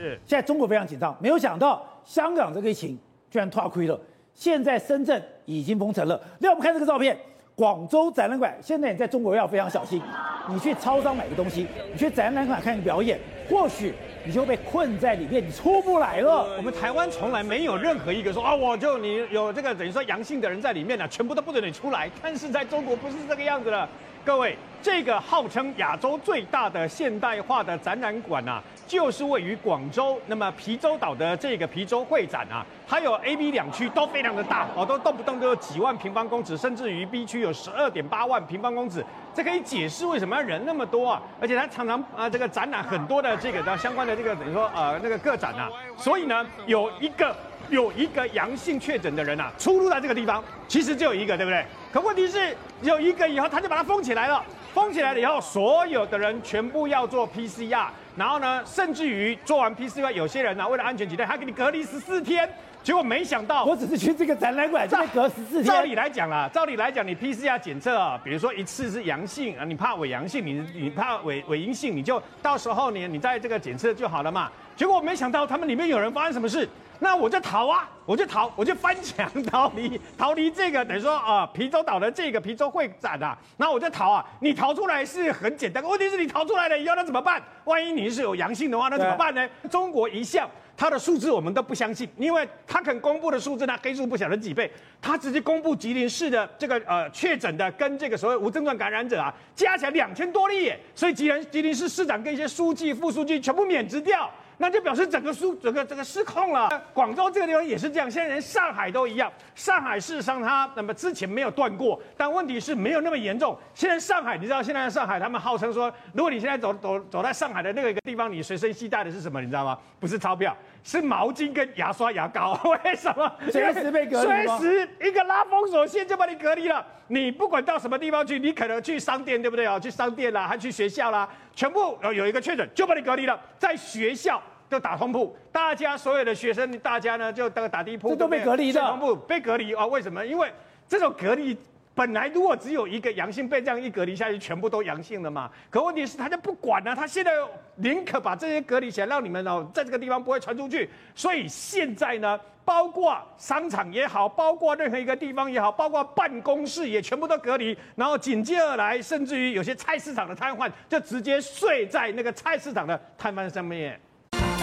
是，现在中国非常紧张，没有想到香港这个疫情居然脱亏了。现在深圳已经封城了。让我们看这个照片，广州展览馆。现在你在中国要非常小心，你去超商买个东西，你去展览馆看个表演，或许你就被困在里面，你出不来了。我们台湾从来没有任何一个说啊，我就你有这个等于说阳性的人在里面呢，全部都不准你出来。但是在中国不是这个样子的。各位，这个号称亚洲最大的现代化的展览馆啊，就是位于广州，那么芦洲岛的这个芦洲会展啊，它有 A、B 两区都非常的大哦，都动不动都有几万平方公尺，甚至于 B 区有十二点八万平方公尺，这可以解释为什么要人那么多啊，而且它常常啊这个展览很多的这个的相关的这个等于说呃那个个展呐，所以呢有一个有一个阳性确诊的人呐出入在这个地方，其实只有一个，对不对？可问题是有一个以后，他就把它封起来了。封起来了以后，所有的人全部要做 PCR，然后呢，甚至于做完 PCR，有些人呢、啊，为了安全起见，还给你隔离十四天。结果没想到，我只是去这个展览馆，就被隔十四天。照理来讲啦，照理来讲，你 PCR 检测啊，比如说一次是阳性啊，你怕伪阳性，你你怕伪伪阴性，你就到时候你你在这个检测就好了嘛。结果没想到，他们里面有人发生什么事。那我就逃啊，我就逃，我就翻墙逃离，逃离这个等于说啊，皮州岛的这个皮州会展啊，那我就逃啊。你逃出来是很简单，问题是你逃出来了以后，那怎么办？万一你是有阳性的话，那怎么办呢？中国一向它的数字我们都不相信，因为它肯公布的数字，那黑数不晓得几倍，它直接公布吉林市的这个呃确诊的跟这个所谓无症状感染者啊，加起来两千多例耶，所以吉林吉林市市长跟一些书记、副书记全部免职掉。那就表示整个失整个这个失控了。广州这个地方也是这样，现在连上海都一样。上海事实上它那么之前没有断过，但问题是没有那么严重。现在上海，你知道现在上海他们号称说，如果你现在走走走在上海的那个一个地方，你随身携带的是什么？你知道吗？不是钞票，是毛巾跟牙刷牙膏。为什么？随时被隔离。随时一个拉封锁线就把你隔离了。你不管到什么地方去，你可能去商店，对不对啊？去商店啦，还去学校啦，全部有一个确诊就把你隔离了，在学校。就打通铺，大家所有的学生，大家呢就打打地铺，这都被隔离的。通铺被隔离啊？为什么？因为这种隔离本来如果只有一个阳性，被这样一隔离下去，全部都阳性了嘛。可问题是他就不管了，他现在宁可把这些隔离起来，让你们哦在这个地方不会传出去。所以现在呢，包括商场也好，包括任何一个地方也好，包括办公室也全部都隔离。然后紧接而来，甚至于有些菜市场的摊贩就直接睡在那个菜市场的摊贩上面。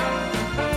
Thank you.